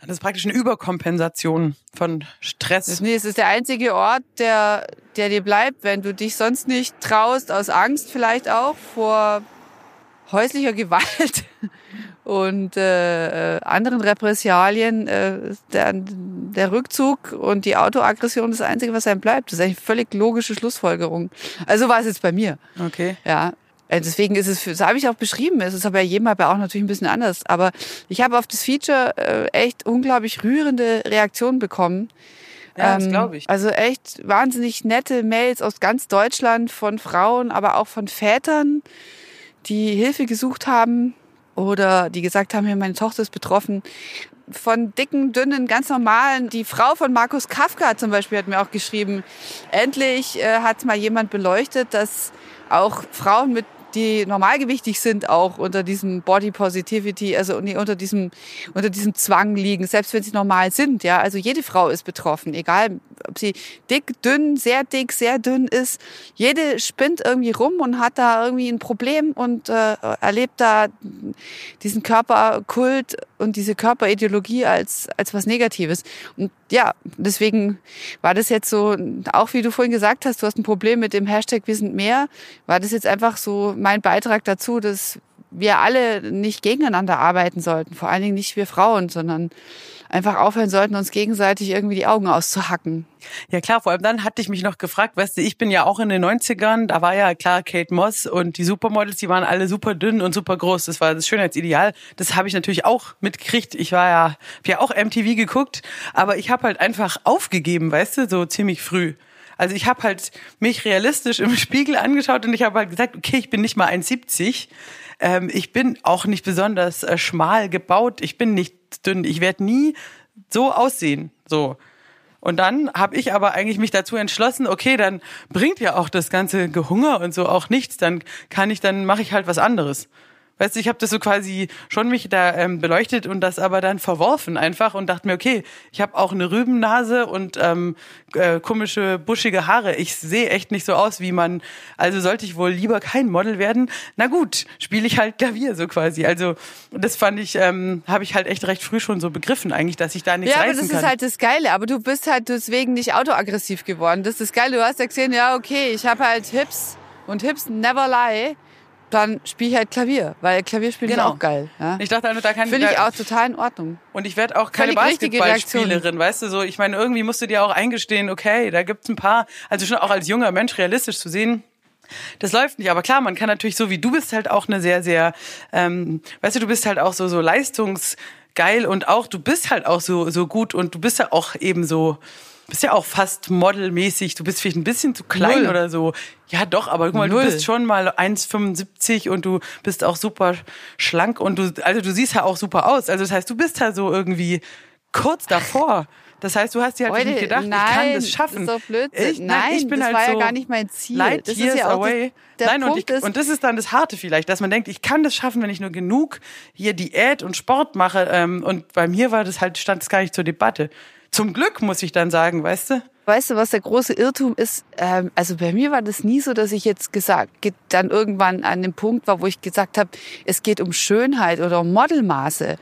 das ist praktisch eine Überkompensation von Stress. Nee, es ist der einzige Ort, der, der dir bleibt, wenn du dich sonst nicht traust, aus Angst vielleicht auch vor häuslicher Gewalt *laughs* und äh, äh, anderen Repressalien. Äh, der, der Rückzug und die Autoaggression ist das Einzige, was einem bleibt. Das ist eigentlich völlig logische Schlussfolgerung. Also war es jetzt bei mir. Okay. Ja. Äh, Deswegen ist es, für, das habe ich auch beschrieben, es ist aber jedem aber auch natürlich ein bisschen anders. Aber ich habe auf das Feature äh, echt unglaublich rührende Reaktionen bekommen. Ja, das Ähm, glaube ich. Also echt wahnsinnig nette Mails aus ganz Deutschland von Frauen, aber auch von Vätern, die Hilfe gesucht haben oder die gesagt haben, ja, meine Tochter ist betroffen. Von dicken, dünnen, ganz normalen. Die Frau von Markus Kafka zum Beispiel hat mir auch geschrieben, endlich äh, hat mal jemand beleuchtet, dass auch Frauen mit die normalgewichtig sind, auch unter diesem Body Positivity, also unter diesem, unter diesem Zwang liegen, selbst wenn sie normal sind, ja. Also jede Frau ist betroffen, egal ob sie dick, dünn, sehr dick, sehr dünn ist. Jede spinnt irgendwie rum und hat da irgendwie ein Problem und äh, erlebt da diesen Körperkult und diese Körperideologie als, als was Negatives. Und ja, deswegen war das jetzt so, auch wie du vorhin gesagt hast, du hast ein Problem mit dem Hashtag Wir sind mehr, war das jetzt einfach so mein Beitrag dazu, dass wir alle nicht gegeneinander arbeiten sollten, vor allen Dingen nicht wir Frauen, sondern einfach aufhören sollten, uns gegenseitig irgendwie die Augen auszuhacken. Ja klar, vor allem dann hatte ich mich noch gefragt, weißt du, ich bin ja auch in den 90ern, da war ja klar Kate Moss und die Supermodels, die waren alle super dünn und super groß. Das war das Schönheitsideal. Das habe ich natürlich auch mitgekriegt. Ich war ja, hab ja auch MTV geguckt, aber ich habe halt einfach aufgegeben, weißt du, so ziemlich früh. Also ich habe halt mich realistisch im *laughs* Spiegel angeschaut und ich habe halt gesagt, okay, ich bin nicht mal 1,70. Ähm, ich bin auch nicht besonders äh, schmal gebaut. Ich bin nicht dünn. Ich werde nie so aussehen. So. Und dann habe ich aber eigentlich mich dazu entschlossen, okay, dann bringt ja auch das ganze Gehunger und so auch nichts. Dann kann ich, dann mache ich halt was anderes. Weißt du, ich habe das so quasi schon mich da ähm, beleuchtet und das aber dann verworfen einfach und dachte mir, okay, ich habe auch eine Rübennase und ähm, äh, komische, buschige Haare. Ich sehe echt nicht so aus, wie man. Also sollte ich wohl lieber kein Model werden. Na gut, spiele ich halt Klavier so quasi. Also das fand ich, ähm, habe ich halt echt recht früh schon so begriffen eigentlich, dass ich da nichts Ja, aber reißen das kann. ist halt das Geile. Aber du bist halt deswegen nicht autoaggressiv geworden. Das ist das Geile. Du hast ja gesehen, ja, okay, ich habe halt Hips und Hips never lie. Dann spiele ich halt Klavier, weil Klavierspielen Genau. ist auch geil. Ja? ich dachte, da kann Finde ich auch total in Ordnung. Und ich werde auch keine Basketballspielerin, weißt du so. Ich meine, irgendwie musst du dir auch eingestehen, okay, da gibt's ein paar, also schon auch als junger Mensch realistisch zu sehen, das läuft nicht. Aber klar, man kann natürlich so wie du bist halt auch eine sehr, sehr, ähm, weißt du, du bist halt auch so so leistungsgeil und auch du bist halt auch so so gut und du bist ja auch eben so bist ja auch fast modelmäßig. Du bist vielleicht ein bisschen zu klein Null. oder so. Ja, doch, aber guck mal, Null. du bist schon mal 1,75 und du bist auch super schlank und du, also du siehst ja auch super aus. Also das heißt, du bist halt so irgendwie kurz davor. Das heißt, du hast dir halt Leute, nicht gedacht, nein, ich kann das schaffen. Das ist doch Blödsinn. Ich, nein, ich bin das halt war so ja gar nicht mein Ziel. Light das years ist ja auch away. Das, der Nein, und, Punkt ich, ist, und das ist dann das Harte vielleicht, dass man denkt, ich kann das schaffen, wenn ich nur genug hier Diät und Sport mache. Ähm, und bei mir war das halt, stand es gar nicht zur Debatte. Zum Glück muss ich dann sagen, weißt du? Weißt du, was der große Irrtum ist? Ähm, also bei mir war das nie so, dass ich jetzt gesagt, ge- dann irgendwann an dem Punkt war, wo ich gesagt habe, es geht um Schönheit oder um Modelmaße.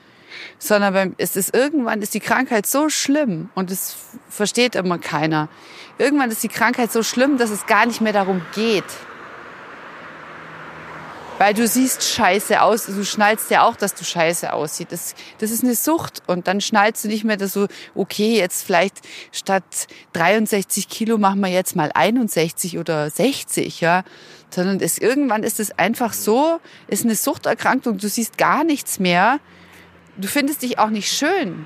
Sondern beim, es ist irgendwann ist die Krankheit so schlimm und es versteht immer keiner. Irgendwann ist die Krankheit so schlimm, dass es gar nicht mehr darum geht. Weil du siehst scheiße aus, du schnallst ja auch, dass du scheiße aussiehst. Das, das ist eine Sucht und dann schnallst du nicht mehr, dass so, okay, jetzt vielleicht statt 63 Kilo machen wir jetzt mal 61 oder 60, ja. Sondern es, irgendwann ist es einfach so, ist eine Suchterkrankung, du siehst gar nichts mehr. Du findest dich auch nicht schön.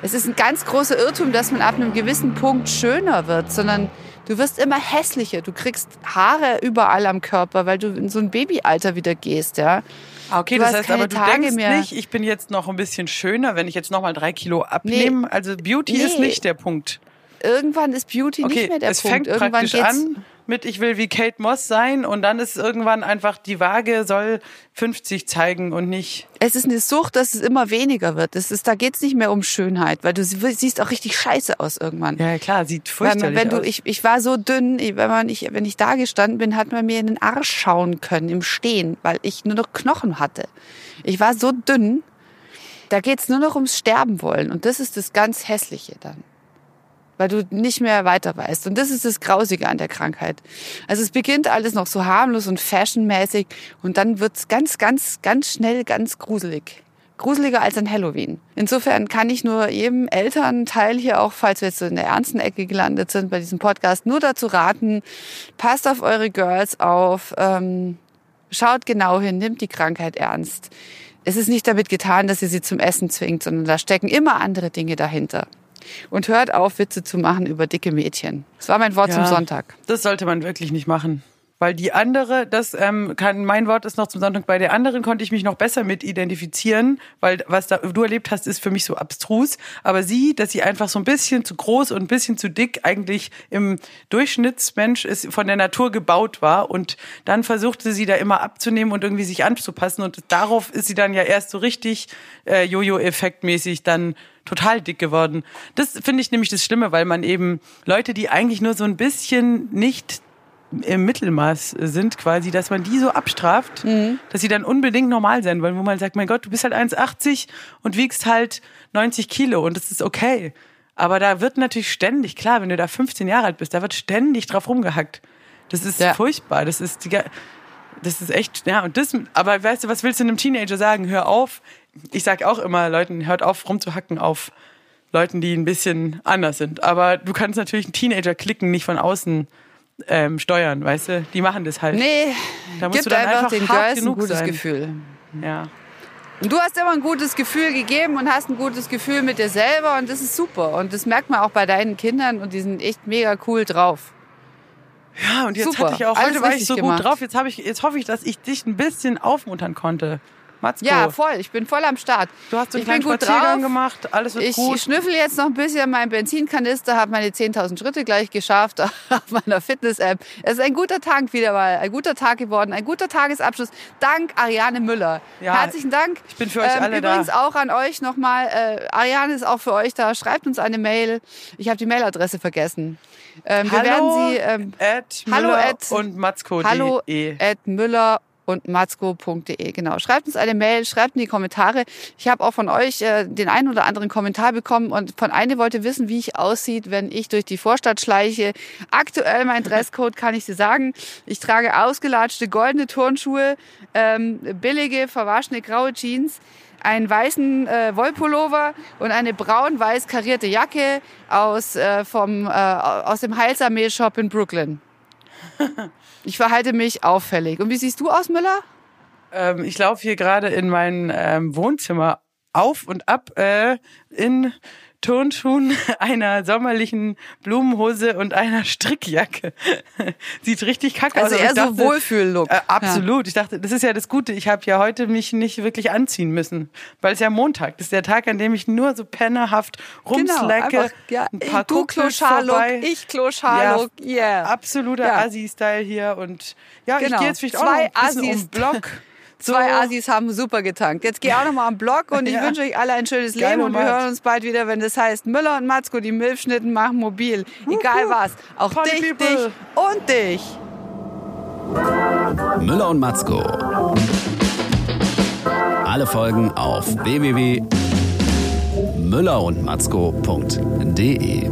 Es ist ein ganz großer Irrtum, dass man ab einem gewissen Punkt schöner wird, sondern Du wirst immer hässlicher. Du kriegst Haare überall am Körper, weil du in so ein Babyalter wieder gehst, ja. Ah, okay, Du das heißt aber, du Tage denkst mehr. nicht, ich bin jetzt noch ein bisschen schöner, wenn ich jetzt noch mal drei Kilo abnehme. Also Beauty ist Nee. nicht der Punkt. Irgendwann ist Beauty Okay, nicht mehr der es Punkt. fängt Irgendwann praktisch an mit, ich will wie Kate Moss sein und dann ist irgendwann einfach, die Waage soll 50 zeigen und nicht Es ist eine Sucht, dass es immer weniger wird. Es ist, da geht's nicht mehr um Schönheit, weil du sie- siehst auch richtig scheiße aus irgendwann. Ja, klar, sieht furchtbarlich man, wenn du, aus. ich, ich war so dünn, wenn man ich, wenn ich da gestanden bin, hat man mir in den Arsch schauen können im Stehen, weil ich nur noch Knochen hatte. Ich war so dünn, da geht's nur noch ums Sterben wollen und das ist das ganz hässliche dann. Weil du nicht mehr weiter weißt. Und das ist das Grausige an der Krankheit. Also es beginnt alles noch so harmlos und fashionmäßig und dann wird's ganz, ganz, ganz schnell ganz gruselig. Gruseliger als an Halloween. Insofern kann ich nur jedem Elternteil hier auch, falls wir jetzt so in der ernsten Ecke gelandet sind bei diesem Podcast, nur dazu raten, passt auf eure Girls auf, ähm, schaut genau hin, nimmt die Krankheit ernst. Es ist nicht damit getan, dass ihr sie zum Essen zwingt, sondern da stecken immer andere Dinge dahinter. Und hört auf, Witze zu machen über dicke Mädchen. Das war mein Wort Ja. zum Sonntag. Das sollte man wirklich nicht machen. Weil die andere, das ähm, kann, mein Wort ist noch zum Sonntag, bei der anderen konnte ich mich noch besser mit identifizieren, weil was da, du erlebt hast, ist für mich so abstrus. Aber sie, dass sie einfach so ein bisschen zu groß und ein bisschen zu dick eigentlich im Durchschnittsmensch ist, von der Natur gebaut war und dann versuchte sie da immer abzunehmen und irgendwie sich anzupassen und darauf ist sie dann ja erst so richtig äh, Jojo-Effektmäßig dann total dick geworden. Das finde ich nämlich das Schlimme, weil man eben Leute, die eigentlich nur so ein bisschen nicht im Mittelmaß sind quasi, dass man die so abstraft, dass sie dann unbedingt normal sein wollen, wo man sagt, mein Gott, du bist halt 1,80 und wiegst halt 90 Kilo und das ist okay. Aber da wird natürlich ständig, klar, wenn du da 15 Jahre alt bist, da wird ständig drauf rumgehackt. Das ist Ja. furchtbar. Das ist die, das ist echt, ja, und das, aber weißt du, was willst du einem Teenager sagen? Hör auf. Ich sag auch immer Leuten, hört auf, rumzuhacken auf Leuten, die ein bisschen anders sind. Aber du kannst natürlich einen Teenager-Klicken nicht von außen ähm, steuern, weißt du? Die machen das halt. Nee, Da musst gibt du dann einfach einfach den hart Girls ein gutes sein. Gefühl. Ja. Und du hast immer ein gutes Gefühl gegeben und hast ein gutes Gefühl mit dir selber und das ist super. Und das merkt man auch bei deinen Kindern und die sind echt mega cool drauf. Ja, und jetzt Super. hatte ich auch, Alles heute war ich so gemacht. gut drauf. Jetzt habe ich, jetzt hoffe ich, dass ich dich ein bisschen aufmuntern konnte. Matzko, Ja, voll. Ich bin voll am Start. du hast so einen ich kleinen Spaziergang drauf. gemacht, alles wird Ich gut. schnüffel jetzt noch ein bisschen meinen Benzinkanister, habe meine 10.000 Schritte gleich geschafft *laughs* auf meiner Fitness-App. Es ist ein guter Tag wieder mal, ein guter Tag geworden, ein guter Tagesabschluss. Dank Ariane Müller. Ja, Herzlichen Dank. ich bin für euch alle da. Übrigens auch an euch nochmal. Äh, Ariane ist auch für euch da. Schreibt uns eine Mail. Ich habe die Mailadresse vergessen. Ähm, wir werden sie... Ähm, at hallo at- und Matzko.de. Hallo at Müller und matzko.de. Genau. Schreibt uns eine Mail, schreibt in die Kommentare. Ich habe auch von euch äh, den einen oder anderen Kommentar bekommen und von eine wollte wissen, wie ich aussieht, wenn ich durch die Vorstadt schleiche. Aktuell mein Dresscode kann ich dir sagen. Ich trage ausgelatschte goldene Turnschuhe, ähm, billige, verwaschene graue Jeans, einen weißen äh, Wollpullover und eine braun-weiß karierte Jacke aus, äh, vom, äh, aus dem Heilsarmee-Shop in Brooklyn. *laughs* Ich verhalte mich auffällig. Und wie siehst du aus, Müller? Ähm, ich laufe hier gerade in mein ähm, Wohnzimmer auf und ab äh, in Turnschuhen, *laughs* einer sommerlichen Blumenhose und einer Strickjacke. *laughs* Sieht richtig kacke Also aus. aber eher ich so dachte- Wohlfühl-Look. Äh, absolut. Ich dachte, das ist ja das Gute. Ich habe ja heute mich nicht wirklich anziehen müssen, weil es ja Montag. Das ist der Tag, an dem ich nur so pennerhaft rumslecke. Genau, einfach, ja, ein paar du Kloscharlook, ich Kloscharlook, yeah. Absoluter Ja. Assi-Style hier und ja, ich Genau. gehe jetzt vielleicht auch Zwei noch ein bisschen Assis. um Block. *laughs* Zwei So. Assis haben super getankt. Jetzt geh auch noch mal am Block und ich Ja. wünsche euch alle ein schönes Geil, Leben und wir hören uns bald wieder, wenn das heißt Müller und Matzko, die Milchschnitten machen mobil. Egal was. Auch Party dich, people. dich und dich. Müller und Matzko. Alle Folgen auf www.müllerundmatzko.de.